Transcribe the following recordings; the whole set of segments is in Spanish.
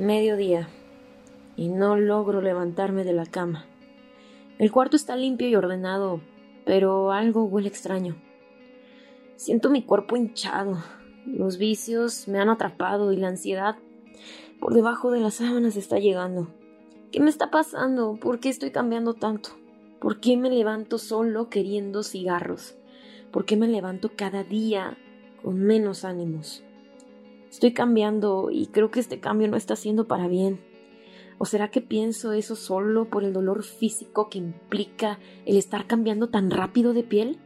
Mediodía. Y no logro levantarme de la cama. El cuarto está limpio y ordenado, pero algo huele extraño. Siento mi cuerpo hinchado. Los vicios me han atrapado y la ansiedad por debajo de las sábanas está llegando. ¿Qué me está pasando? ¿Por qué estoy cambiando tanto? ¿Por qué me levanto solo queriendo cigarros? ¿Por qué me levanto cada día con menos ánimos? Estoy cambiando y creo que este cambio no está siendo para bien. ¿O será que pienso eso solo por el dolor físico que implica el estar cambiando tan rápido de piel?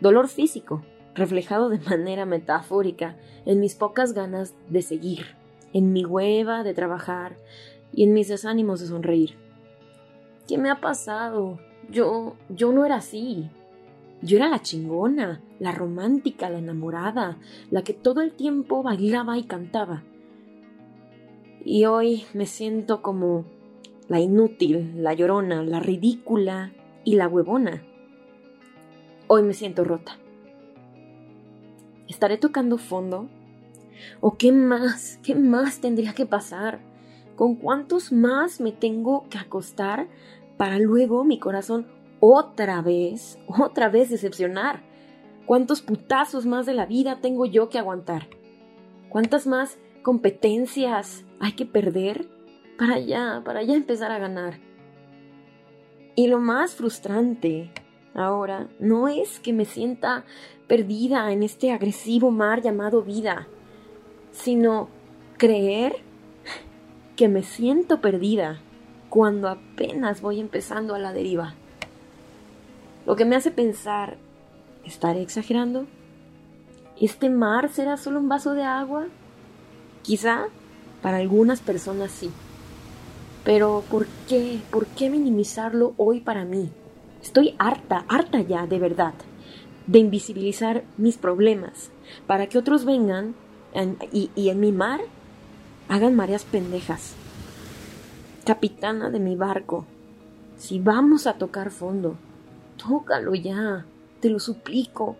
Dolor físico, reflejado de manera metafórica en mis pocas ganas de seguir, en mi hueva de trabajar y en mis desánimos de sonreír. ¿Qué me ha pasado? Yo, yo no era así. Yo era la chingona, la romántica, la enamorada, la que todo el tiempo bailaba y cantaba. Y hoy me siento como la inútil, la llorona, la ridícula y la huevona. Hoy me siento rota. ¿Estaré tocando fondo? ¿O qué más? ¿Qué más tendría que pasar? ¿Con cuántos más me tengo que acostar para luego mi corazón otra vez, otra vez decepcionar? ¿Cuántos putazos más de la vida tengo yo que aguantar? ¿Cuántas más competencias hay que perder para ya, para ya empezar a ganar? Y lo más frustrante ahora no es que me sienta perdida en este agresivo mar llamado vida, sino creer que me siento perdida cuando apenas voy empezando a la deriva. Lo que me hace pensar, ¿estaré exagerando? ¿Este mar será solo un vaso de agua? Quizá para algunas personas sí. Pero ¿por qué? ¿Por qué minimizarlo hoy para mí? Estoy harta, harta ya, de verdad, de invisibilizar mis problemas para que otros vengan y, y en mi mar hagan mareas pendejas. Capitana de mi barco, si vamos a tocar fondo, tócalo ya, te lo suplico,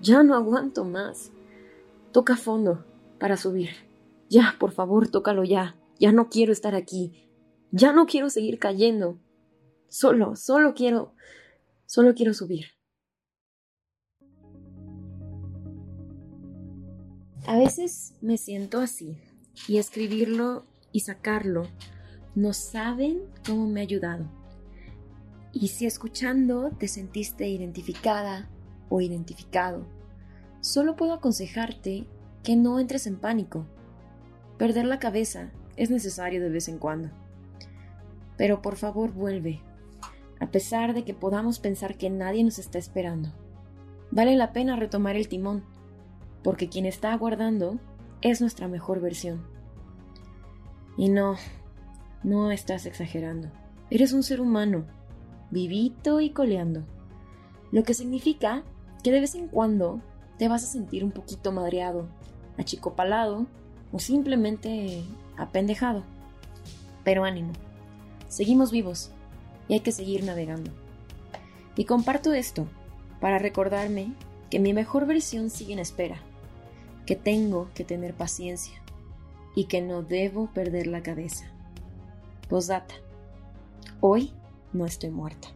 ya no aguanto más. Toca fondo para subir. Ya, por favor, tócalo ya. Ya no quiero estar aquí. Ya no quiero seguir cayendo. Solo, solo quiero, solo quiero subir. A veces me siento así y escribirlo y sacarlo no saben cómo me ha ayudado. Y si escuchando te sentiste identificada o identificado, solo puedo aconsejarte que no entres en pánico. Perder la cabeza es necesario de vez en cuando. Pero por favor vuelve, a pesar de que podamos pensar que nadie nos está esperando. Vale la pena retomar el timón, porque quien está aguardando es nuestra mejor versión. Y no, no estás exagerando. Eres un ser humano, vivito y coleando. Lo que significa que de vez en cuando te vas a sentir un poquito madreado, achicopalado o simplemente apendejado. Pero ánimo, seguimos vivos y hay que seguir navegando. Y comparto esto para recordarme que mi mejor versión sigue en espera, que tengo que tener paciencia y que no debo perder la cabeza. Posdata. Hoy no estoy muerta.